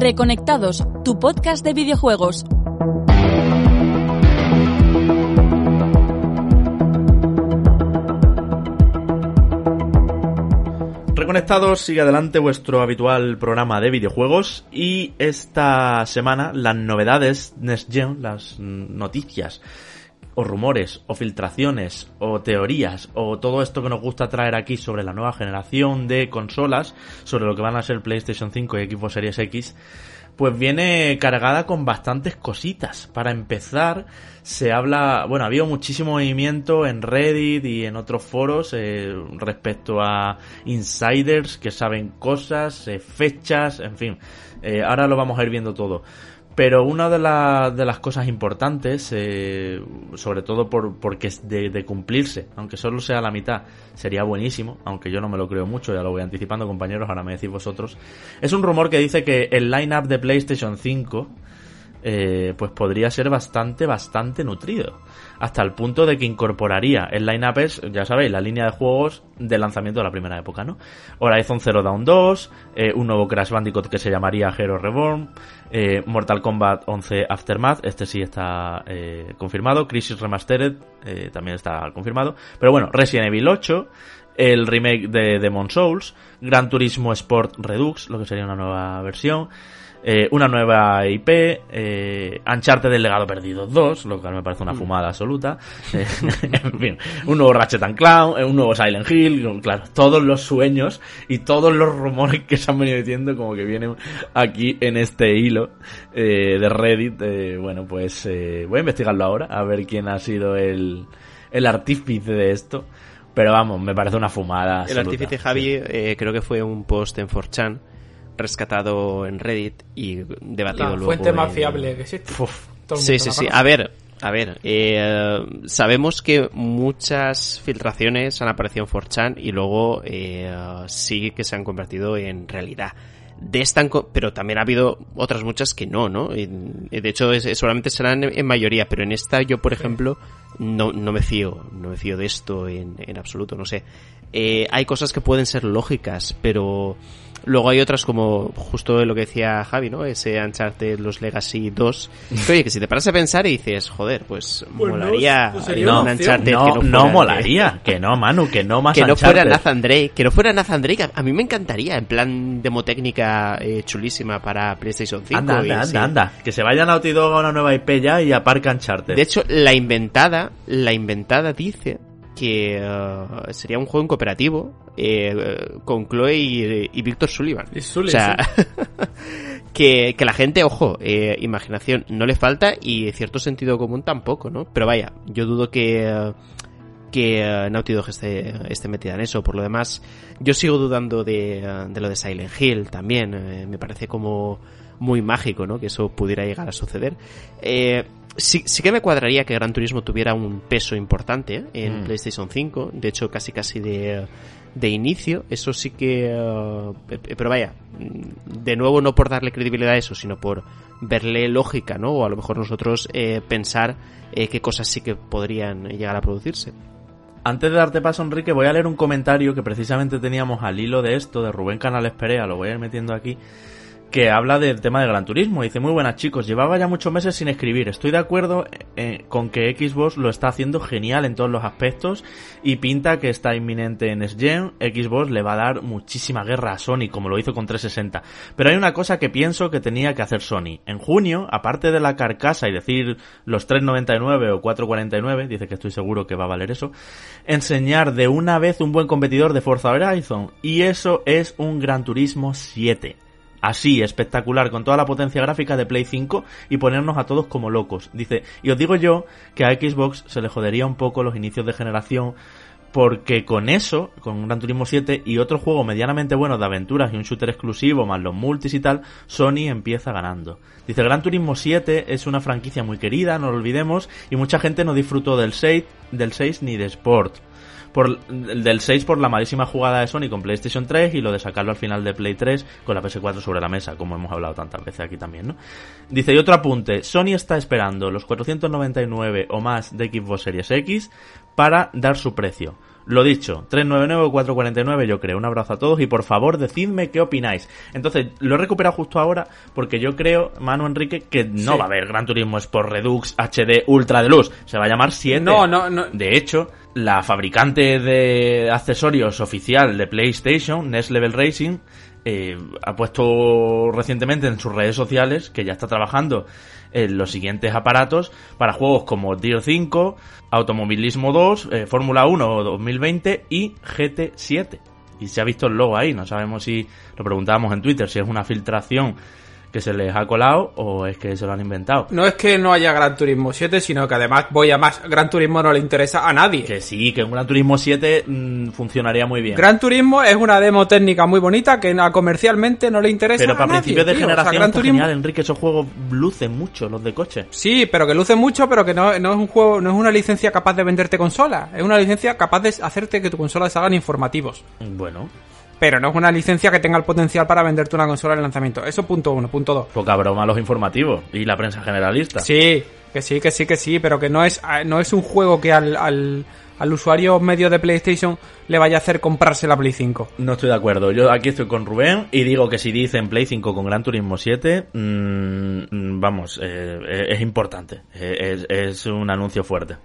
Reconectados, tu podcast de videojuegos. Reconectados, sigue adelante vuestro habitual programa de videojuegos y esta semana las novedades Next Gen, las noticias o rumores o filtraciones o teorías o todo esto que nos gusta traer aquí sobre la nueva generación de consolas, sobre lo que van a ser PlayStation 5 y Xbox Series X, pues viene cargada con bastantes cositas. Para empezar, se habla, bueno, ha habido muchísimo movimiento en Reddit y en otros foros eh, respecto a insiders que saben cosas, eh, fechas, en fin. Eh, ahora lo vamos a ir viendo todo. Pero una de, de las cosas importantes, eh, sobre todo por, porque es de, cumplirse, aunque solo sea la mitad, sería buenísimo, aunque yo no me lo creo mucho, ya lo voy anticipando compañeros, ahora me decís vosotros, es un rumor que dice que el line-up de PlayStation 5 eh, pues podría ser bastante, bastante nutrido. Hasta el punto de que incorporaría el line-up ya sabéis, la línea de juegos de lanzamiento de la primera época, ¿no? Horizon Zero Dawn 2, eh, un nuevo Crash Bandicoot que se llamaría Hero Reborn, eh, Mortal Kombat 11 Aftermath, este sí está confirmado, Crisis Remastered también está confirmado, pero bueno, Resident Evil 8, el remake de Demon Souls, Gran Turismo Sport Redux, lo que sería una nueva versión, eh, una nueva IP, eh, Uncharted del legado perdido 2, lo cual me parece una mm. fumada absoluta, eh, en fin, un nuevo Ratchet and Clown, eh, un nuevo Silent Hill, claro, todos los sueños y todos los rumores que se han venido diciendo como que vienen aquí en este hilo de Reddit, bueno, pues voy a investigarlo ahora, a ver quién ha sido el, el artífice de esto. Pero vamos, me parece una fumada. El artífice Javi creo que fue un post en 4chan rescatado en Reddit y debatido luego. Fuente más fiable que existe. sí, sí, sí. A ver, a ver, eh, sabemos que muchas filtraciones han aparecido en 4chan y luego eh, sí que se han convertido en realidad. De esta, pero también ha habido otras muchas que no, ¿no? De hecho, solamente serán en mayoría, pero en esta yo, por ejemplo, no, no me fío, no me fío de esto en, en absoluto, no sé. Eh, hay cosas que pueden ser lógicas, pero Luego hay otras como justo lo que decía Javi, ¿no? Ese Uncharted, los Legacy 2. oye, que si te paras a pensar y dices, joder, pues, pues molaría no, no, un Uncharted no, que no, no molaría. Que no, Manu, que no más Que no fuera Nathan Drake, que no fuera Nathan Drake. A, mí me encantaría, en plan demotécnica eh, chulísima para PlayStation 5. Anda, anda, anda, anda, Que se vaya Naughty Dog a una nueva IP ya y aparca Uncharted. De hecho, la inventada, la inventada dice que uh, sería un juego en cooperativo eh, con Chloe y, y Víctor Sullivan. o sea, que, que, la gente, ojo, eh, imaginación no le falta y cierto sentido común tampoco, ¿no? Pero vaya, yo dudo que... que Naughty Dog esté, esté metida en eso. Por lo demás, yo sigo dudando de, de lo de Silent Hill también. Eh, me parece como muy mágico, ¿no? Que eso pudiera llegar a suceder. Eh, sí, sí que me cuadraría que Gran Turismo tuviera un peso importante en mm. PlayStation 5, de hecho casi casi de, de inicio, eso sí que... Uh, pero vaya, de nuevo no por darle credibilidad a eso, sino por verle lógica, ¿no? O a lo mejor nosotros eh, pensar eh, qué cosas sí que podrían llegar a producirse. Antes de darte paso, Enrique, voy a leer un comentario que precisamente teníamos al hilo de esto, de Rubén Canales Perea, lo voy a ir metiendo aquí, que habla del tema del Gran Turismo. Dice, muy buenas chicos, llevaba ya muchos meses sin escribir. Estoy de acuerdo eh, con que Xbox lo está haciendo genial en todos los aspectos y pinta que está inminente en SGen. Xbox le va a dar muchísima guerra a Sony, como lo hizo con 360. Pero hay una cosa que pienso que tenía que hacer Sony. En junio, aparte de la carcasa y decir los 3.99 o 4.49, dice que estoy seguro que va a valer eso, enseñar de una vez un buen competidor de Forza Horizon. Y eso es un Gran Turismo 7 así, espectacular, con toda la potencia gráfica de Play 5 y ponernos a todos como locos. Dice, y os digo yo que a Xbox se le jodería un poco los inicios de generación porque con eso, con Gran Turismo 7 y otro juego medianamente bueno de aventuras y un shooter exclusivo, más los multis y tal, Sony empieza ganando. Dice, Gran Turismo 7 es una franquicia muy querida, no lo olvidemos, y mucha gente no disfrutó del 6, del 6 ni de Sport por, del 6 por la malísima jugada de Sony con PlayStation 3 y lo de sacarlo al final de Play 3 con la PS4 sobre la mesa, como hemos hablado tantas veces aquí también, ¿no? Dice, y otro apunte, Sony está esperando los 499 o más de Xbox Series X para dar su precio. Lo dicho, 399 o 449 yo creo. Un abrazo a todos y por favor decidme qué opináis. Entonces, lo he recuperado justo ahora porque yo creo, Manu Enrique, que no va a haber Gran Turismo Sport Redux HD Ultra Deluxe. Se va a llamar 7. No, no, no. De hecho, la fabricante de accesorios oficial de PlayStation, Next Level Racing, eh, ha puesto recientemente en sus redes sociales que ya está trabajando en los siguientes aparatos para juegos como Deer 5, Automovilismo 2, eh, Fórmula 1 2020 y GT7. Y se ha visto el logo ahí, no sabemos si lo preguntábamos en Twitter, si es una filtración que se les ha colado o es que se lo han inventado. No es que no haya Gran Turismo 7, sino que además voy a más. Gran Turismo no le interesa a nadie. Que sí, que un Gran Turismo 7 mm, funcionaría muy bien. Gran Turismo es una demo técnica muy bonita que comercialmente no le interesa pero a para principios de tío. O sea, generación Gran está Turismo- genial, Enrique, esos juegos lucen mucho, los de coche. Sí, pero que luce mucho, pero que no, no es un juego, no es una licencia capaz de venderte consola. Es una licencia capaz de hacerte que tu consola salgan informativos. Bueno, Pero no es una licencia que tenga el potencial para venderte una consola en lanzamiento. Eso punto uno. Punto dos. poca broma los informativos y la prensa generalista. Sí, que sí, que sí, que sí, pero que no es, ah, no es un juego que al, al, al usuario medio de PlayStation le vaya a hacer comprarse la Play 5. No estoy de acuerdo. Yo aquí estoy con Rubén y digo que si dicen Play 5 con Gran Turismo 7, mm, mm, vamos, eh, es, es importante. Eh, Es, es un anuncio fuerte.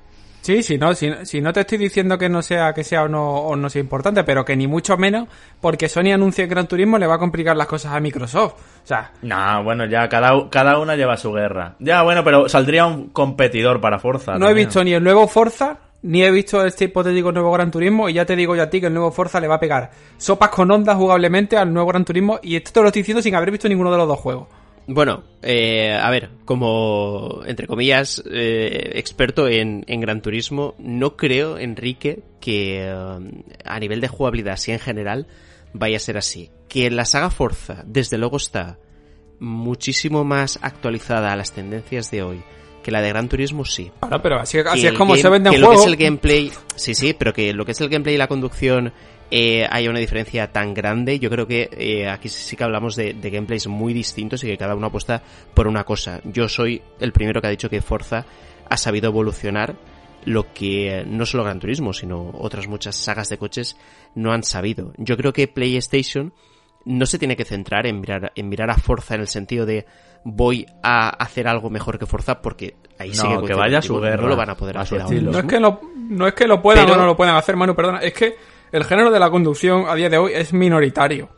Sí, sí, no, si, si no te estoy diciendo que no sea que sea o no, o no sea importante, pero que ni mucho menos porque Sony anuncie Gran Turismo le va a complicar las cosas a Microsoft. O sea, No, bueno, ya cada, cada una lleva su guerra. Ya, bueno, pero saldría un competidor para Forza. no he también. visto ni el nuevo Forza, ni he visto este hipotético nuevo Gran Turismo, y ya te digo yo a ti que el nuevo Forza le va a pegar sopas con ondas jugablemente al nuevo Gran Turismo, y esto te lo estoy diciendo sin haber visto ninguno de los dos juegos. Bueno, eh, a ver, como, entre comillas, eh, experto en, en Gran Turismo, no creo, Enrique, que eh, a nivel de jugabilidad, así en general, vaya a ser así. Que la saga Forza, desde luego, está muchísimo más actualizada a las tendencias de hoy que la de Gran Turismo, sí. Claro, pero así, así es el como game- se venden que lo que es el gameplay sí sí pero que lo que es el gameplay y la conducción eh, haya una diferencia tan grande yo creo que eh, aquí sí que hablamos de, de gameplays muy distintos y que cada uno apuesta por una cosa. Yo soy el primero que ha dicho que Forza ha sabido evolucionar lo que eh, no solo Gran Turismo sino otras muchas sagas de coches no han sabido. Yo creo que PlayStation no se tiene que centrar en mirar, en mirar a Forza en el sentido de voy a hacer algo mejor que Forza porque ahí sí No, que, que vaya a su guerra, no lo van a poder a hacer ahora estilo. No es mismo. que lo, no es que lo puedan Pero- o no lo puedan hacer, Manu, perdona. Es que el género de la conducción a día de hoy es minoritario.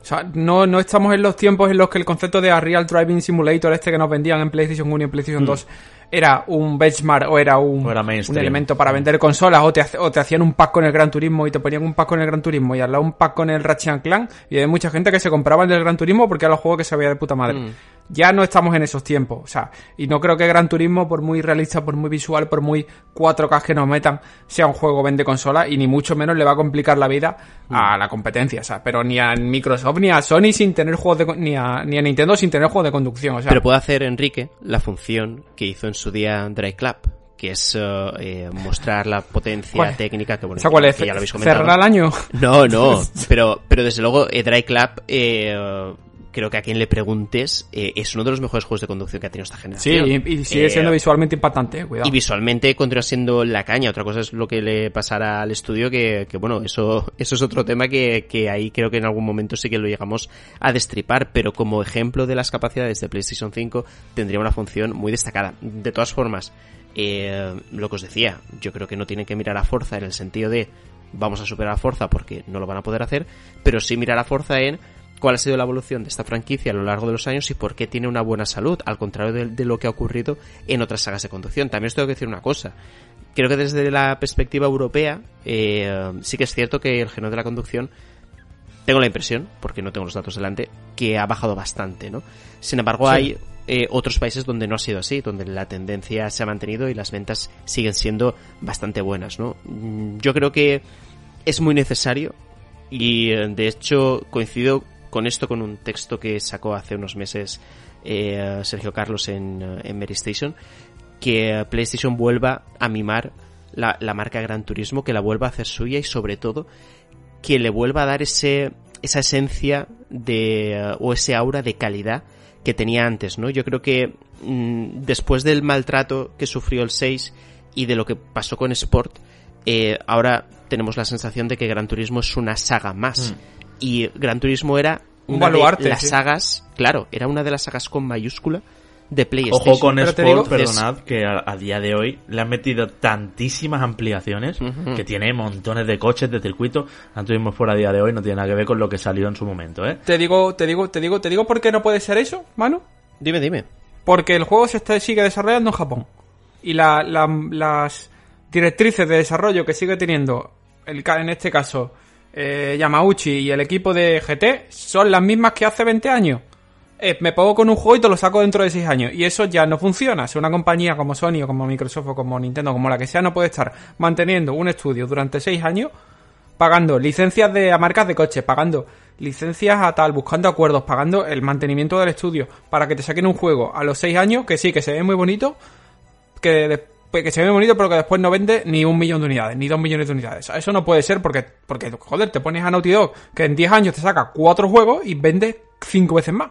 O sea, no, no estamos en los tiempos en los que el concepto de Real Driving Simulator, este que nos vendían en PlayStation 1 y en PlayStation 2, era un benchmark o era un, Mm. O era un elemento para vender consolas o te, o te hacían un pack con el Gran Turismo y te ponían un pack con el Gran Turismo y al lado un pack con el Ratchet and Clank y hay mucha gente que se compraba el del Gran Turismo porque era el juego que se veía de puta madre. Mm. Ya no estamos en esos tiempos, o sea, y no creo que Gran Turismo, por muy realista, por muy visual, por muy 4K que nos metan, sea un juego vende consola y ni mucho menos le va a complicar la vida Mm. a la competencia, o sea, pero ni a Microsoft ni a Sony sin tener juegos de, ni a, ni a Nintendo sin tener juegos de conducción, o sea, Pero puede hacer Enrique la función que hizo en su día Dry Club, que es eh, eh, mostrar la potencia técnica que bueno, ¿esa cuál es? que ya lo habéis comentado. ¿Cerrar al año? No, no, pero, pero desde luego eh, Dry Club eh, creo que a quien le preguntes eh, es uno de los mejores juegos de conducción que ha tenido esta Sí, generación. y, y sigue Eh, siendo visualmente impactante, eh, cuidado. y visualmente continúa siendo la caña. Otra cosa es lo que le pasará al estudio, que, que bueno, eso, eso es otro tema que, que ahí creo que en algún momento sí que lo llegamos a destripar, pero como ejemplo de las capacidades de PlayStation 5 tendría una función muy destacada. De todas formas, eh, lo que os decía, yo creo que no tienen que mirar a Forza en el sentido de vamos a superar a Forza porque no lo van a poder hacer, pero sí mirar a Forza en cuál ha sido la evolución de esta franquicia a lo largo de los años y por qué tiene una buena salud, al contrario de, de lo que ha ocurrido en otras sagas de conducción. También os tengo que decir una cosa. Creo que desde la perspectiva europea, eh, sí que es cierto que el género de la conducción tengo la impresión, porque no tengo los datos delante, que ha bajado bastante, ¿no? Sin embargo, Sí. hay eh, otros países donde no ha sido así, donde la tendencia se ha mantenido y las ventas siguen siendo bastante buenas, ¿no? Mm, Yo creo que es muy necesario y eh, de hecho coincido con esto con un texto que sacó hace unos meses eh, Sergio Carlos en, eh, en Station que PlayStation vuelva a mimar la, la marca Gran Turismo, que la vuelva a hacer suya y sobre todo que le vuelva a dar ese esa esencia de eh, o ese aura de calidad que tenía antes, ¿no? Yo creo que mm, después del maltrato que sufrió el 6 y de lo que pasó con Sport, eh, ahora tenemos la sensación de que Gran Turismo es una saga más. Y Gran Turismo era Un una de baluarte, las sí. sagas, claro, era una de las sagas con mayúscula de PlayStation. Ojo con Pero Sport, digo- perdonad, que a, a día de hoy le han metido tantísimas ampliaciones que tiene montones de coches de circuito. Gran Turismo Sport a día de hoy no tiene nada que ver con lo que salió en su momento, ¿eh? Te digo, te digo, te digo, te digo por qué no puede ser eso, Manu. Dime, dime. Porque el juego se está, sigue desarrollando en Japón. Y la- la- las directrices de desarrollo que sigue teniendo, el, en este caso, eh, Yamauchi y el equipo de GT, son las mismas que hace 20 años. Eh, me pongo con un juego y te lo saco dentro de 6 años. Y eso ya no funciona. Si una compañía como Sony o como Microsoft o como Nintendo, como la que sea, no puede estar manteniendo un estudio durante 6 años pagando licencias de a marcas de coches, pagando licencias a tal, buscando acuerdos, pagando el mantenimiento del estudio, para que te saquen un juego a los 6 años, que sí, que se ve muy bonito, que, que se ve bonito, pero que después no vende ni un millón de unidades, ni dos millones de unidades. Eso no puede ser porque, porque joder, te pones a Naughty Dog, que en 10 años te saca cuatro juegos y vende cinco veces más.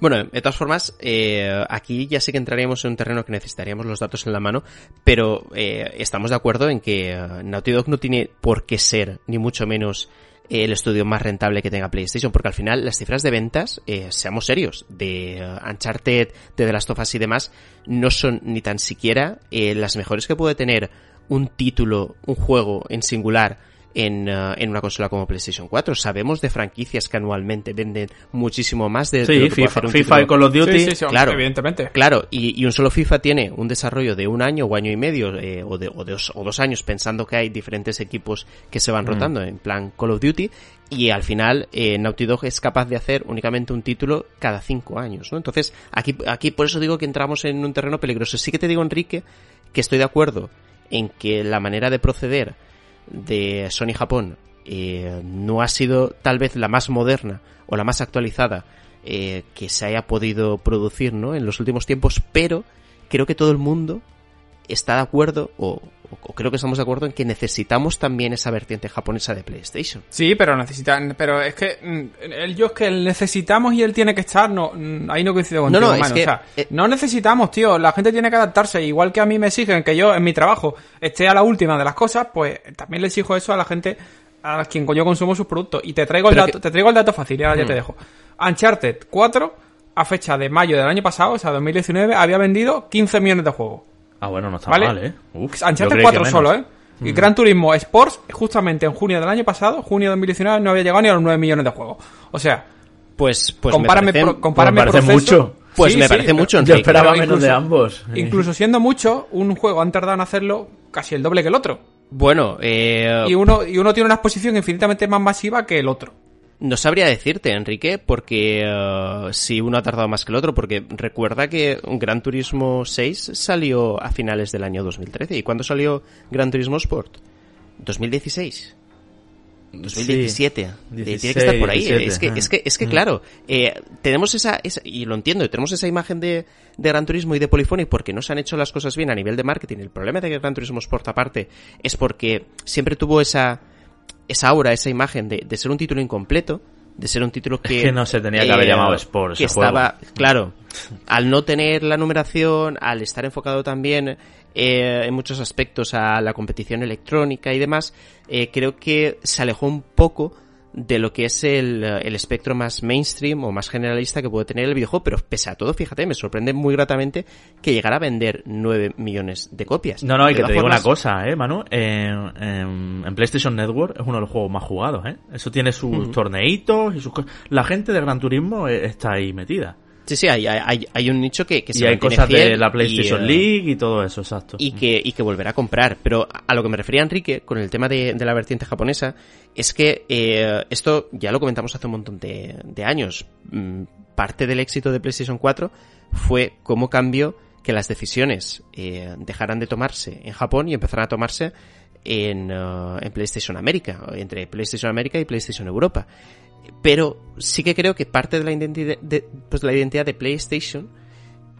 Bueno, de todas formas, eh, aquí ya sí que entraríamos en un terreno que necesitaríamos los datos en la mano, pero eh, estamos de acuerdo en que eh, Naughty Dog no tiene por qué ser, ni mucho menos, el estudio más rentable que tenga PlayStation, porque al final las cifras de ventas, eh, seamos serios, de eh, Uncharted, de The Last of Us y demás, no son ni tan siquiera eh, las mejores que puede tener un título, un juego en singular en, eh, en una consola como PlayStation 4. Sabemos de franquicias que anualmente venden muchísimo más de, de lo Sí, que puede FIFA, un FIFA y Call of Duty. Sí, sí, sí, claro. evidentemente. Claro, y, y un solo FIFA tiene un desarrollo de un año o año y medio eh, o, de, o, de dos, o dos años pensando que hay diferentes equipos que se van rotando en plan Call of Duty y al final eh, Naughty Dog es capaz de hacer únicamente un título cada cinco años, ¿no? Entonces aquí, aquí por eso digo que entramos en un terreno peligroso. Sí que te digo, Enrique, que estoy de acuerdo en que la manera de proceder de Sony Japón eh, no ha sido tal vez la más moderna o la más actualizada eh, que se haya podido producir ¿no? en los últimos tiempos, pero creo que todo el mundo está de acuerdo, o, o creo que estamos de acuerdo en que necesitamos también esa vertiente japonesa de PlayStation. Sí, pero necesitan, pero es que mm, el yo es que el necesitamos y él tiene que estar, no, mm, ahí no coincido contigo, no, es mano. que- o sea, eh, no necesitamos, tío, la gente tiene que adaptarse, igual que a mí me exigen que yo en mi trabajo esté a la última de las cosas, pues también le exijo eso a la gente a quien yo consumo sus productos y te traigo el dato, que- te traigo el dato fácil, ahora ya Mm. te dejo. Uncharted 4 a fecha de mayo del año pasado, o sea, 2019, había vendido 15 millones de juegos. Ah, bueno, no está ¿Vale? mal, ¿eh? Uf, Uncharted creí que 4 menos. solo, ¿eh? Y Gran Turismo Sports, justamente en junio del año pasado, junio de 2019, no había llegado ni a los 9 millones de juegos. O sea, Pues, pues compárame, me parece, pro- Pues me parece mucho. pues Sí, me sí, parece mucho, Yo Enrique. esperaba menos de ambos. Incluso siendo mucho, un juego han tardado en hacerlo casi el doble que el otro. Bueno, eh, Y uno, y uno tiene una exposición infinitamente más masiva que el otro. No sabría decirte, Enrique, porque eh, si uno ha tardado más que el otro, porque recuerda que Gran Turismo 6 salió a finales del año 2013. ¿Y cuándo salió Gran Turismo Sport? 2016. 2017. Sí, Eh, Tiene que estar por ahí. 17, es que, ah. es que, es que claro, eh, tenemos esa, esa- y lo entiendo, tenemos esa imagen de, de Gran Turismo y de Polyphonic porque no se han hecho las cosas bien a nivel de marketing. El problema de que Gran Turismo Sport aparte es porque siempre tuvo esa, esa aura, esa imagen de, de ser un título incompleto, de ser un título que... que no se tenía que haber llamado Sport Que ese juego. estaba, claro, al no tener la numeración, al estar enfocado también eh, en muchos aspectos a la competición electrónica y demás, eh, creo que se alejó un poco de lo que es el, eh, el espectro más mainstream o más generalista que puede tener el videojuego, pero pese a todo, fíjate, me sorprende muy gratamente que llegara a vender 9 millones de copias. No, no, y que te digo una cosa, eh, Manu. En PlayStation Network es uno de los juegos más jugados, eh. Eso tiene sus torneitos y sus cosas. La gente de Gran Turismo eh, está ahí metida. Sí, sí, hay, hay, hay un nicho que, que se y hay cosas de la PlayStation y, eh, League y todo eso, exacto. y que, y que volverá a comprar. Pero a lo que me refería Enrique con el tema de, de la vertiente japonesa es que eh, esto ya lo comentamos hace un montón de, de años. Mm, Parte del éxito de PlayStation 4 fue cómo cambió que las decisiones eh, dejaran de tomarse en Japón y empezaran a tomarse en, en PlayStation América, entre PlayStation América y PlayStation Europa. Pero sí que creo que parte de la identidad de, pues, la identidad de PlayStation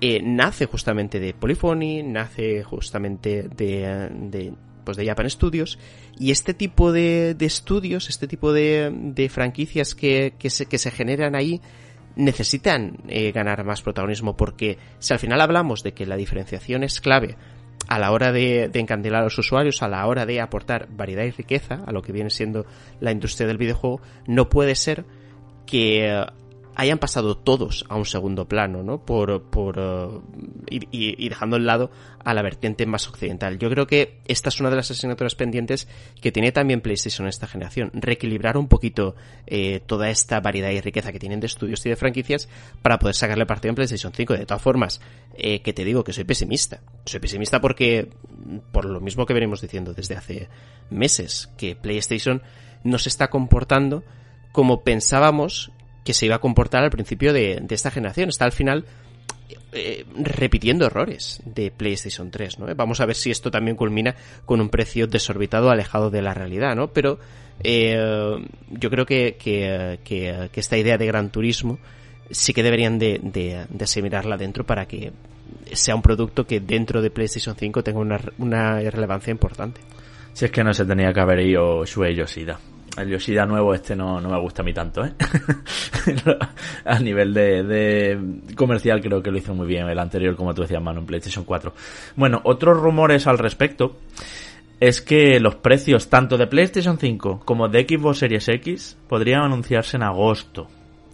eh, nace justamente de Polyphony, nace justamente de, de, pues de Japan Studios, y este tipo de, de estudios, este tipo de, de franquicias que, que, se, que se generan ahí, necesitan eh, ganar más protagonismo, porque si al final hablamos de que la diferenciación es clave a la hora de, encandilar a los usuarios, a la hora de aportar variedad y riqueza a lo que viene siendo la industria del videojuego, no puede ser que hayan pasado todos a un segundo plano, ¿no? Por, por y, y, y, dejando al lado a la vertiente más occidental. Yo creo que esta es una de las asignaturas pendientes que tiene también PlayStation esta generación. Reequilibrar un poquito eh, toda esta variedad y riqueza que tienen de estudios y de franquicias para poder sacarle partido en PlayStation 5. De todas formas, eh, que te digo que soy pesimista. Soy pesimista porque, por lo mismo que venimos diciendo desde hace meses, que PlayStation no se está comportando como pensábamos que se iba a comportar al principio de, de esta generación. Está al final eh, repitiendo errores de PlayStation 3, ¿no? Vamos a ver si esto también culmina con un precio desorbitado alejado de la realidad, ¿no? Pero eh, yo creo que, que, que, que, esta idea de Gran Turismo sí que deberían de, de, de asimilarla dentro para que sea un producto que dentro de PlayStation 5 tenga una, una relevancia importante. Si es que no se tenía que haber ido Shuei Yoshida el Yoshida nuevo este no, no me gusta a mí tanto, ¿eh? a nivel de, de, comercial creo que lo hizo muy bien el anterior, como tú decías, mano, en PlayStation 4. Bueno, otros rumores al respecto es que los precios tanto de PlayStation 5 como de Xbox Series X podrían anunciarse en agosto.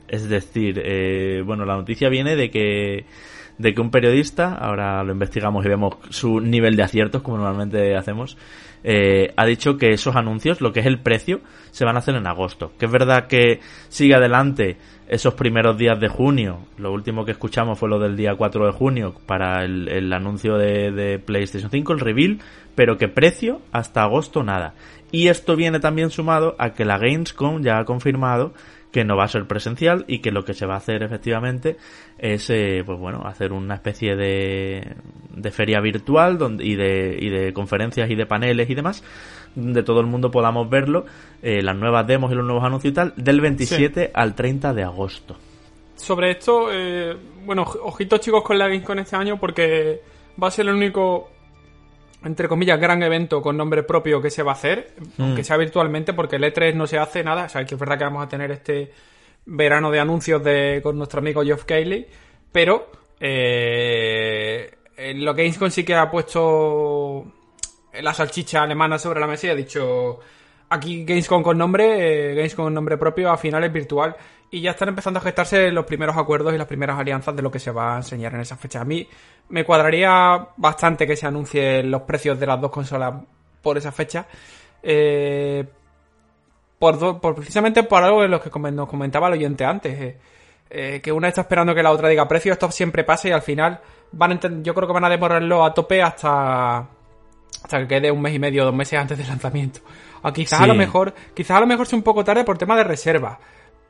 Es decir, eh, bueno, la noticia viene de que de que un periodista, ahora lo investigamos y vemos su nivel de aciertos como normalmente hacemos, eh, ha dicho que esos anuncios, lo que es el precio, se van a hacer en agosto. Que es verdad que sigue adelante esos primeros días de junio. Lo último que escuchamos fue lo del día 4 de junio para el, anuncio de, de, PlayStation 5, el reveal, pero que precio hasta agosto nada. Y esto viene también sumado a que la Gamescom ya ha confirmado que no va a ser presencial y que lo que se va a hacer efectivamente es eh, pues bueno hacer una especie de, de feria virtual donde, y, de, y de conferencias y de paneles y demás donde todo el mundo podamos verlo eh, las nuevas demos y los nuevos anuncios y tal del 27 sí. al 30 de agosto sobre esto eh, bueno ojitos chicos con la Gamescom este año porque va a ser el único entre comillas, gran evento con nombre propio que se va a hacer, mm. aunque sea virtualmente, porque el E3 no se hace nada. O sea, que es verdad que vamos a tener este verano de anuncios de, con nuestro amigo Geoff Keighley, pero eh, lo que Gamescom sí que ha puesto la salchicha alemana sobre la mesa y ha dicho aquí Gamescom con nombre, eh, Gamescom con nombre propio, a finales virtual y ya están empezando a gestarse los primeros acuerdos y las primeras alianzas de lo que se va a enseñar en esa fecha. A mí me cuadraría bastante que se anuncien los precios de las dos consolas por esa fecha. Eh, por, do, por, precisamente por algo de lo que nos comentaba el oyente antes. Eh, eh, que una está esperando que la otra diga precio, esto siempre pasa y al final van a yo creo que van a demorarlo a tope hasta hasta que quede un mes y medio, dos meses antes del lanzamiento. O quizás sí. a lo mejor, quizás a lo mejor sea un poco tarde por tema de reserva.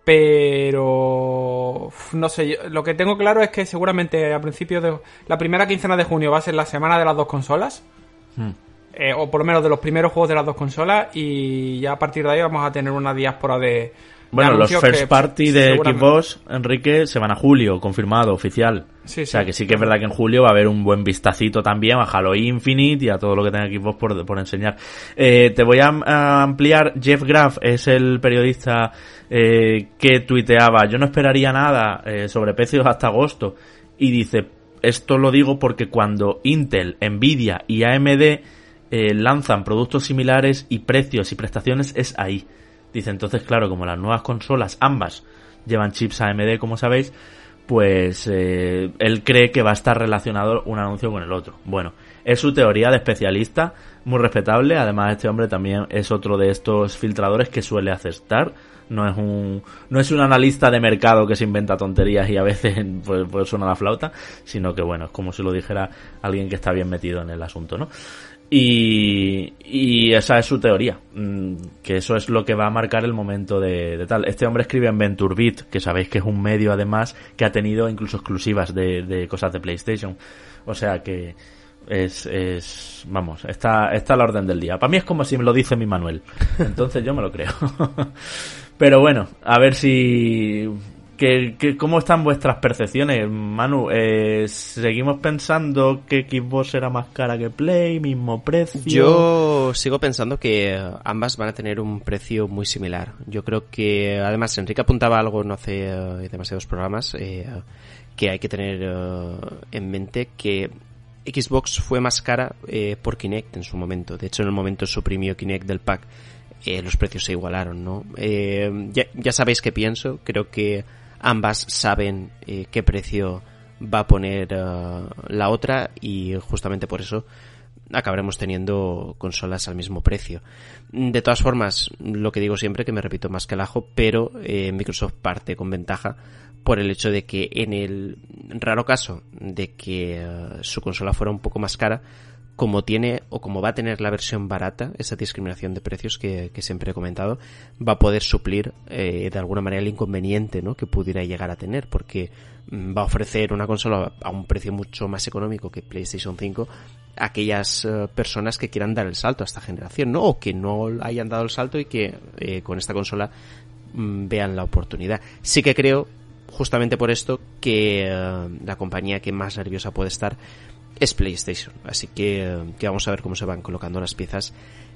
Pero no sé, lo que tengo claro es que seguramente a principios de la primera quincena de junio va a ser la semana de las dos consolas. Hmm. Eh, o por lo menos de los primeros juegos de las dos consolas. Y ya a partir de ahí vamos a tener una diáspora de. Bueno, los first que, party de Xbox, Enrique, se van a julio, confirmado, oficial. Sí, o sea que sí que es verdad que en julio va a haber un buen vistacito también a Halo Infinite y a todo lo que tenga Xbox por, por enseñar. Eh, te voy a, a, ampliar. Jeff Graff es el periodista eh, que tuiteaba, yo no esperaría nada eh, sobre precios hasta agosto. Y dice, esto lo digo porque cuando Intel, Nvidia y AMD eh, lanzan productos similares y precios y prestaciones es ahí. Dice, entonces claro, como las nuevas consolas, ambas, llevan chips AMD, como sabéis, pues eh, él cree que va a estar relacionado un anuncio con el otro. Bueno, Es su teoría de especialista, muy respetable. Además, este hombre también es otro de estos filtradores que suele acertar. No es un, no es un analista de mercado que se inventa tonterías y a veces pues, pues suena la flauta, sino que bueno, es como si lo dijera alguien que está bien metido en el asunto, ¿no? Y, y esa es su teoría, mm, que eso es lo que va a marcar el momento de, tal. Este hombre escribe en VentureBeat, que sabéis que es un medio además que ha tenido incluso exclusivas de, de cosas de PlayStation. O sea que es, es vamos, está, está a la orden del día. Para mí es como si me lo dice mi Manuel. Entonces yo me lo creo. Pero bueno, a ver si ¿Qué, qué, cómo están vuestras percepciones, Manu? Eh, ¿Seguimos pensando que Xbox era más cara que Play, mismo precio? Yo sigo pensando que ambas van a tener un precio muy similar. Yo creo que, además, Enrique apuntaba algo no hace uh, demasiados programas, eh, que hay que tener uh, en mente que Xbox fue más cara eh, por Kinect en su momento. De hecho, en el momento suprimió Kinect del pack. Eh, los precios se igualaron, ¿no? Eh, ya, ya sabéis qué pienso. Creo que ambas saben eh, qué precio va a poner uh, la otra y justamente por eso acabaremos teniendo consolas al mismo precio. De todas formas, lo que digo siempre, que me repito más que el ajo, pero eh, Microsoft parte con ventaja por el hecho de que en el raro caso de que su consola fuera un poco más cara, como tiene o como va a tener la versión barata, esa discriminación de precios que, siempre he comentado, va a poder suplir eh, de alguna manera el inconveniente ¿no? que pudiera llegar a tener, porque mm, va a ofrecer una consola a un precio mucho más económico que PlayStation 5 a aquellas uh, personas que quieran dar el salto a esta generación, ¿no? O que no hayan dado el salto y que eh, con esta consola mm, vean la oportunidad. Sí que creo, justamente por esto, que uh, la compañía que más nerviosa puede estar es PlayStation. Así que, que, vamos a ver cómo se van colocando las piezas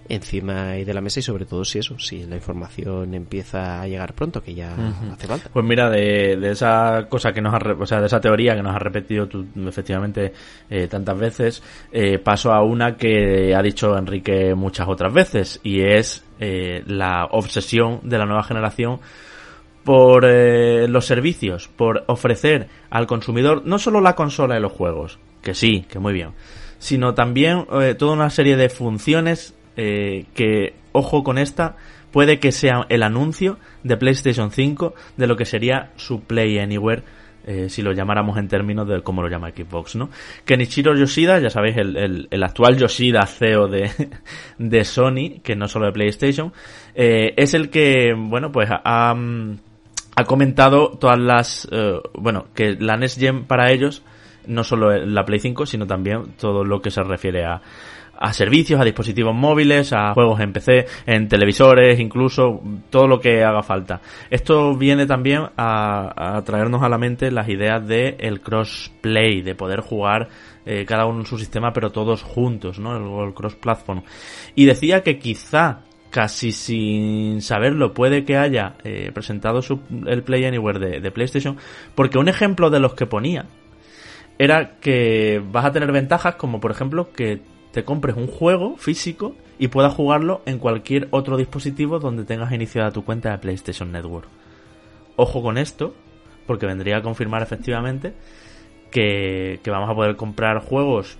encima de la mesa y sobre todo si eso, si la información empieza a llegar pronto, que ya uh -huh. hace falta. Pues mira, de, de, esa cosa que nos ha, o sea, de esa teoría que nos ha repetido tú, efectivamente eh, tantas veces, eh, paso a una que ha dicho Enrique muchas otras veces y es eh, la obsesión de la nueva generación por eh, los servicios, por ofrecer al consumidor no solo la consola de los juegos, que sí, que muy bien, sino también eh, toda una serie de funciones eh, que, ojo con esta, puede que sea el anuncio de PlayStation 5 de lo que sería su Play Anywhere, si lo llamáramos en términos de cómo lo llama Xbox, ¿no? Kenichiro Yoshida, ya sabéis, el, el, actual Yoshida CEO de, de Sony, que no solo de PlayStation, es el que, bueno, pues ha, ha comentado todas las, uh, bueno, que la Next Gen para ellos no solo la Play 5, sino también todo lo que se refiere a, a servicios, a dispositivos móviles, a juegos en PC, en televisores, incluso todo lo que haga falta. Esto viene también a, traernos a la mente las ideas de el crossplay, de poder jugar eh, cada uno en su sistema, pero todos juntos, ¿no? El, el cross-platform. Y decía que quizá casi sin saberlo puede que haya eh, presentado su, el Play Anywhere de, de PlayStation, porque un ejemplo de los que ponía era que vas a tener ventajas como por ejemplo que te compres un juego físico y puedas jugarlo en cualquier otro dispositivo donde tengas iniciada tu cuenta de PlayStation Network. Ojo con esto, porque vendría a confirmar efectivamente que, que vamos a poder comprar juegos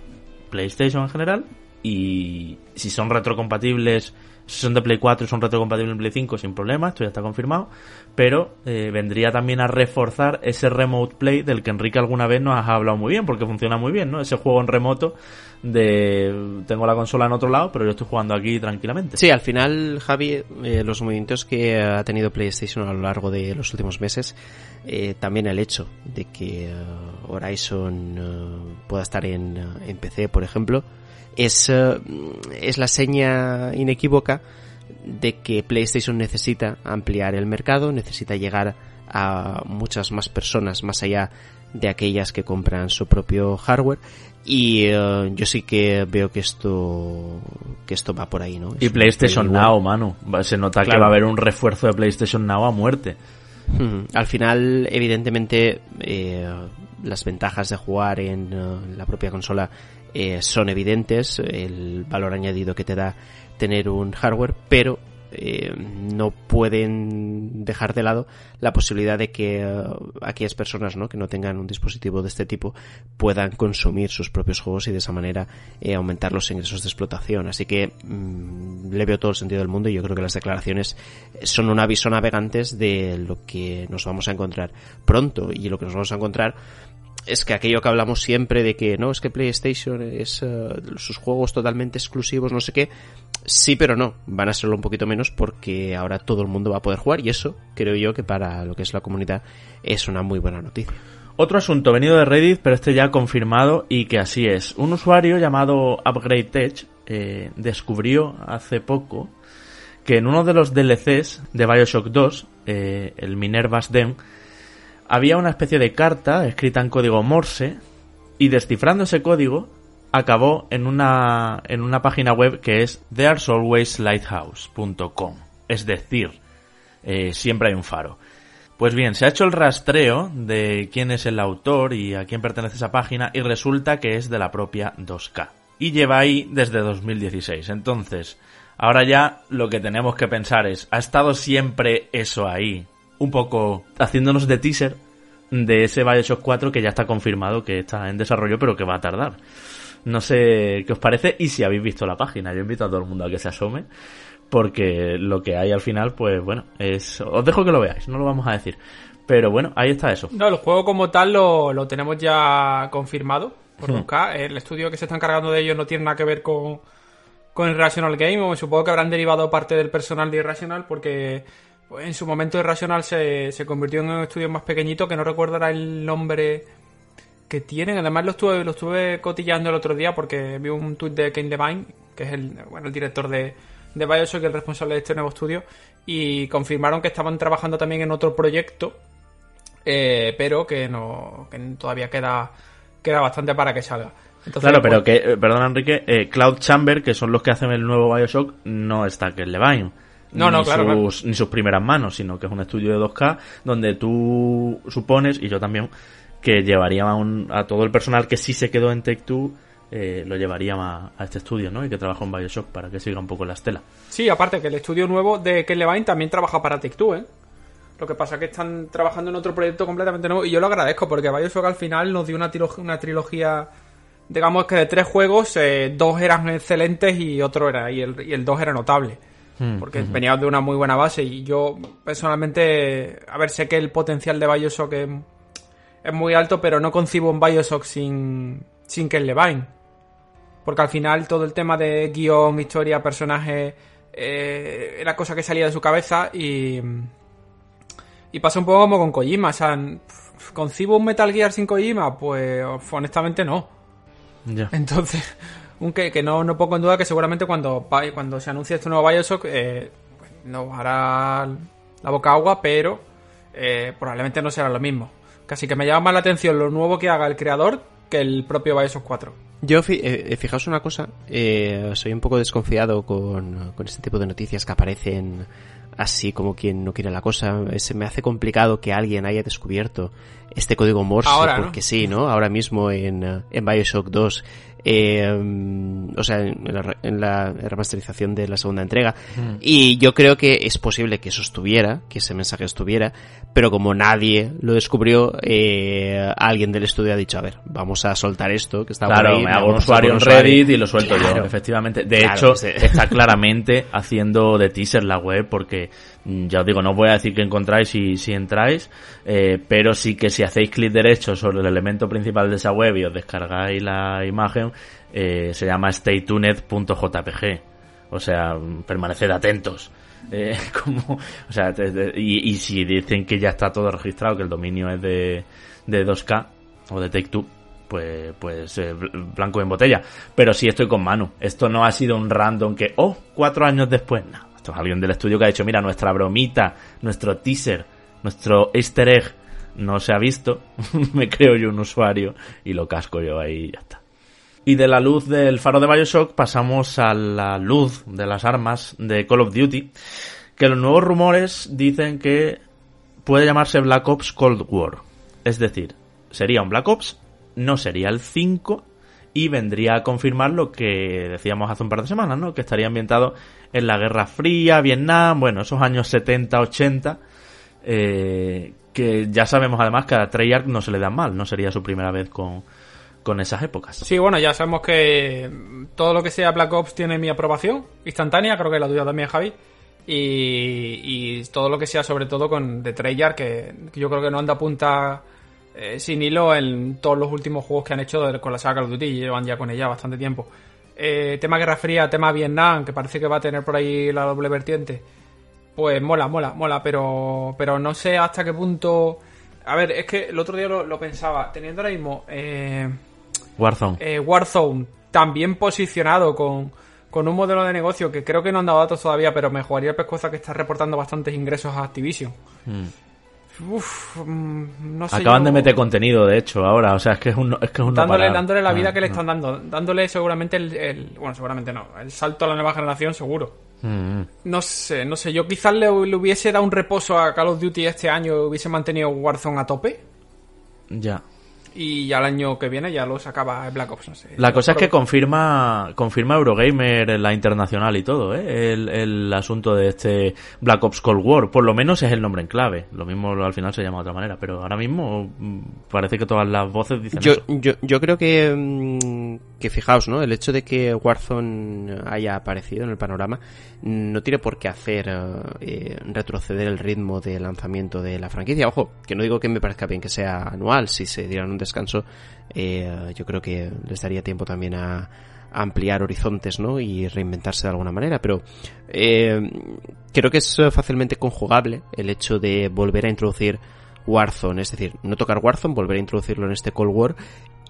PlayStation en general y si son retrocompatibles si son de Play 4 y son retrocompatibles en Play 5 sin problema, esto ya está confirmado, pero eh, vendría también a reforzar ese Remote Play del que Enrique alguna vez nos ha hablado muy bien, porque funciona muy bien, ¿no? Ese juego en remoto de tengo la consola en otro lado, pero yo estoy jugando aquí tranquilamente. Sí, al final, Javi, eh, los movimientos que ha tenido PlayStation a lo largo de los últimos meses, eh, también el hecho de que uh, Horizon uh, pueda estar en PC, por ejemplo, es, es la seña inequívoca de que PlayStation necesita ampliar el mercado, necesita llegar a muchas más personas más allá de aquellas que compran su propio hardware y uh, yo sí que veo que esto que esto va por ahí, ¿no? Y PlayStation Now, mano, se nota claro. que va a haber un refuerzo de PlayStation Now a muerte. Hmm. Al final, evidentemente, eh, las ventajas de jugar en uh, la propia consola eh, son evidentes, el valor añadido que te da tener un hardware, pero eh, no pueden dejar de lado la posibilidad de que eh, aquellas personas ¿no? que no tengan un dispositivo de este tipo puedan consumir sus propios juegos y de esa manera eh, aumentar los ingresos de explotación. Así que mm, le veo todo el sentido del mundo y yo creo que las declaraciones son un aviso navegantes de lo que nos vamos a encontrar pronto y lo que nos vamos a encontrar es que aquello que hablamos siempre de que no, es que PlayStation es sus juegos totalmente exclusivos, no sé qué, sí pero no, van a serlo un poquito menos porque ahora todo el mundo va a poder jugar y eso creo yo que para lo que es la comunidad es una muy buena noticia. Otro asunto venido de Reddit, pero este ya confirmado y que así es. Un usuario llamado Upgrade Tech eh, descubrió hace poco que en uno de los DLCs de Bioshock 2, eh, el Minerva's Den, había una especie de carta escrita en código Morse y descifrando ese código acabó en una, en una página web que es there'salwayslighthouse.com. Es decir, eh, siempre hay un faro. Pues bien, se ha hecho el rastreo de quién es el autor y a quién pertenece esa página y resulta que es de la propia 2K. Y lleva ahí desde 2016. Entonces, ahora ya lo que tenemos que pensar es, ¿ha estado siempre eso ahí? Un poco haciéndonos de teaser de ese Bioshock 4 que ya está confirmado que está en desarrollo pero que va a tardar. No sé qué os parece y si habéis visto la página. Yo invito a todo el mundo a que se asome porque lo que hay al final, pues bueno, es... Os dejo que lo veáis, no lo vamos a decir. Pero bueno, ahí está eso. No, el juego como tal lo, lo tenemos ya confirmado por hmm. El estudio que se está encargando de ello no tiene nada que ver con, con Irrational Game. O supongo que habrán derivado parte del personal de Irrational porque pues, en su momento Irrational se, se convirtió en un estudio más pequeñito que no recuerdo el nombre que tienen. Además lo estuve, lo estuve cotillando el otro día porque vi un tuit de Kane Devine, que es el, bueno, el director de, de Bioshock, el responsable de este nuevo estudio, y confirmaron que estaban trabajando también en otro proyecto, eh, pero que no que todavía queda, queda bastante para que salga. claro, pero pues que, eh, perdón Enrique, eh, Cloud Chamber, que son los que hacen el nuevo Bioshock, no está que Levine. No, no, claro, sus, Ni sus primeras manos, sino que es un estudio de 2K donde tú supones, y yo también, que llevaría a, todo el personal que sí se quedó en Take Two eh, lo llevaría a, este estudio, ¿no? Y que trabaja en Bioshock para que siga un poco la estela. Sí, aparte que el estudio nuevo de Ken Levine también trabaja para Take Two, ¿eh? Lo que pasa es que están trabajando en otro proyecto completamente nuevo y yo lo agradezco porque Bioshock al final nos dio una, trilogía, una trilogía digamos que de tres juegos, eh, dos eran excelentes y otro era, y el, y el dos era notable. Hmm, porque venía de una muy buena base y yo personalmente, a ver, sé que el potencial de Bioshock es es muy alto, pero no concibo un Bioshock sin, sin Ken Levine. Porque al final todo el tema de guion, historia, personaje, eh, era cosa que salía de su cabeza y... Y pasa un poco como con Kojima, o sea, ¿concibo un Metal Gear sin Kojima? Pues honestamente no. Entonces, un que, no, no pongo en duda que seguramente cuando, cuando se anuncie este nuevo Bioshock eh, pues, nos hará la boca agua, pero eh, probablemente no será lo mismo. Casi que me llama más la atención lo nuevo que haga el creador que el propio Bioshock 4. Yo, eh, fijaos una cosa, eh, soy un poco desconfiado con, con, este tipo de noticias que aparecen así como quien no quiere la cosa. Se me hace complicado que alguien haya descubierto este código Morse, porque sí, ¿no? Ahora mismo en, en Bioshock 2 eh, o sea, en la, remasterización de la segunda entrega. Y yo creo que es posible que eso estuviera, que ese mensaje estuviera, pero como nadie lo descubrió, eh, alguien del estudio ha dicho, a ver, vamos a soltar esto, que está Claro, me hago un usuario en Reddit y lo suelto yo, efectivamente. De hecho, está claramente haciendo de teaser la web porque Mm, ya os digo, no voy a decir que encontráis si, entráis, eh, pero sí que si hacéis clic derecho sobre el elemento principal de esa web y os descargáis la imagen, eh, se llama staytuned.jpg. O sea, permaneced atentos. Eh, como, o sea, y, si dicen que ya está todo registrado, que el dominio es de, de 2K o de Take-Two, pues, pues blanco en botella. Pero sí estoy con mano. Esto no ha sido un random que, oh, cuatro años después, no esto es alguien del estudio que ha dicho, mira, nuestra bromita, nuestro teaser, nuestro easter egg no se ha visto, me creo yo un usuario y lo casco yo ahí y ya está. Y de la luz del faro de Bioshock pasamos a la luz de las armas de Call of Duty, que los nuevos rumores dicen que puede llamarse Black Ops Cold War. Es decir, sería un Black Ops, no sería el 5 y vendría a confirmar lo que decíamos hace un par de semanas, ¿no? Que estaría ambientado en la Guerra Fría, Vietnam, bueno, esos años 70, 80, eh, que ya sabemos además que a Treyarch no se le dan mal, no sería su primera vez con, con esas épocas. Sí, bueno, ya sabemos que todo lo que sea Black Ops tiene mi aprobación instantánea, creo que la tuya también, Javi. Y, y todo lo que sea, sobre todo con The Treyarch, que, yo creo que no anda punta eh, sin hilo en todos los últimos juegos que han hecho de- con la saga Call of Duty, y llevan ya con ella bastante tiempo. Eh, tema Guerra Fría, tema Vietnam, que parece que va a tener por ahí la doble vertiente. Pues mola, mola, mola, pero, pero no sé hasta qué punto... A ver, es que el otro día lo, lo pensaba, teniendo ahora mismo... Eh, Warzone. eh, Warzone tan bien posicionado con, con un modelo de negocio que creo que no han dado datos todavía, pero me jugaría el pescuezo que está reportando bastantes ingresos a Activision. Uf, mm, no sé. Acaban yo- de meter contenido, de hecho, ahora. O sea, es que es un, es que es un Dándole, dándole la vida Ah, que le están dando. Dándole seguramente el, el- Bueno, seguramente no. El salto a la nueva generación, seguro. Mm, mm. No sé, no sé. Yo quizás le, le hubiese dado un reposo a Call of Duty este año. Hubiese mantenido Warzone a tope. Ya. Y ya el año que viene ya lo sacaba Black Ops, no sé. La cosa es que confirma confirma Eurogamer en la internacional y todo, ¿eh? El, el asunto de este Black Ops Cold War. Por lo menos es el nombre en clave. Lo mismo al final se llama de otra manera, pero ahora mismo mm, parece que todas las voces dicen Yo, eso. yo, yo creo que, mm, que fijaos, ¿no? El hecho de que Warzone haya aparecido en el panorama no tiene por qué hacer eh, retroceder el ritmo de lanzamiento de la franquicia. Ojo, que no digo que me parezca bien que sea anual, si se dieran un descanso, eh, yo creo que les daría tiempo también a, ampliar horizontes, ¿no? Y reinventarse de alguna manera, pero eh, creo que es fácilmente conjugable el hecho de volver a introducir Warzone, es decir, no tocar Warzone, volver a introducirlo en este Cold War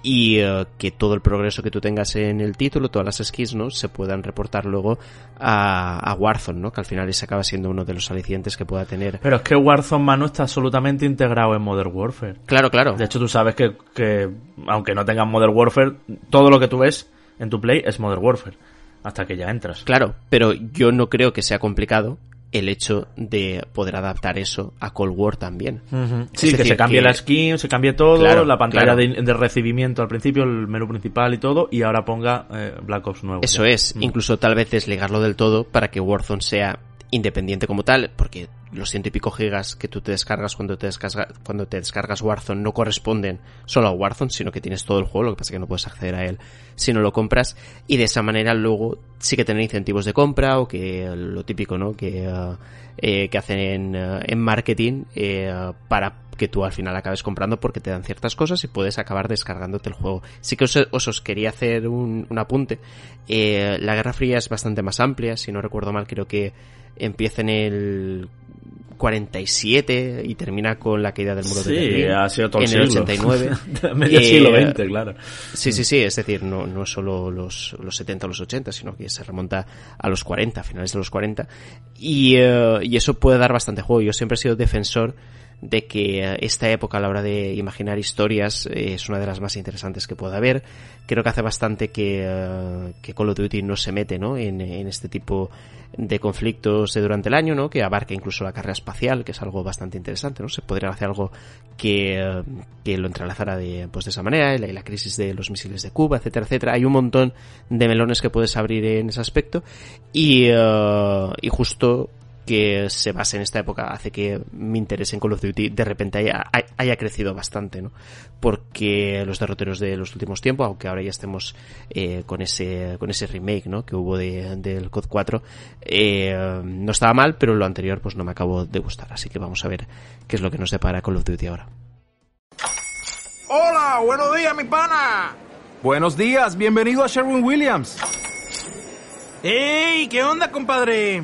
y eh, que todo el progreso que tú tengas en el título, todas las skills, ¿no? Se puedan reportar luego a, a Warzone, ¿no? Que al final ese acaba siendo uno de los alicientes que pueda tener. Pero es que Warzone, mano, está absolutamente integrado en Modern Warfare. Claro, claro. De hecho, tú sabes que, que aunque no tengas Modern Warfare, todo lo que tú ves en tu play es Modern Warfare. Hasta que ya entras. Claro, pero yo no creo que sea complicado el hecho de poder adaptar eso a Cold War también. Ujú. Sí, Es que decir, se cambie que- la skin, se cambie todo, Claro, la pantalla claro. de, de recibimiento al principio, el menú principal y todo, y ahora ponga eh, Black Ops nuevo. Eso ya. es, Mm. incluso tal vez desligarlo del todo para que Warzone sea independiente como tal, porque los ciento y pico gigas que tú te descargas cuando te descargas, cuando te descargas Warzone no corresponden solo a Warzone, sino que tienes todo el juego, lo que pasa es que no puedes acceder a él si no lo compras, y de esa manera luego sí que tener incentivos de compra o que lo típico, ¿no? Que, eh, eh, que hacen en, eh, en marketing eh, para que tú al final acabes comprando porque te dan ciertas cosas y puedes acabar descargándote el juego. Sí que os, os, os quería hacer un, un apunte. Eh, la Guerra Fría es bastante más amplia, si no recuerdo mal, creo que empieza en el 47 y termina con la caída del muro de Sí, Berlín ha sido todo el en el siglo. 89. Medio Eh, siglo XX, claro. Sí, sí, sí, es decir, no, no solo los, los 70 o los 80, sino que se remonta a los 40, a finales de los 40. Y, eh, y eso puede dar bastante juego. Yo siempre he sido defensor de que eh, esta época a la hora de imaginar historias es una de las más interesantes que pueda haber. Creo que hace bastante que, que Call of Duty no se mete ¿no? En, en este tipo de conflictos durante el año, ¿no? que abarca incluso la carrera espacial, que es algo bastante interesante. ¿no? Se podría hacer algo que, que lo entrelazara de, pues, de esa manera, y la, la crisis de los misiles de Cuba, etcétera, etcétera. Hay un montón de melones que puedes abrir en ese aspecto y, eh, y justo que se base en esta época hace que mi interés en Call of Duty de repente haya, haya crecido bastante, ¿no? Porque los derroteros de los últimos tiempos, aunque ahora ya estemos eh, con ese con ese remake, ¿no? Que hubo de, del COD 4, eh, no estaba mal, pero lo anterior pues no me acabó de gustar. Así que vamos a ver qué es lo que nos depara Call of Duty ahora. Hola, buenos días, mi pana. Buenos días, bienvenido a Sherwin Williams. ¡Ey! ¿Qué onda, compadre?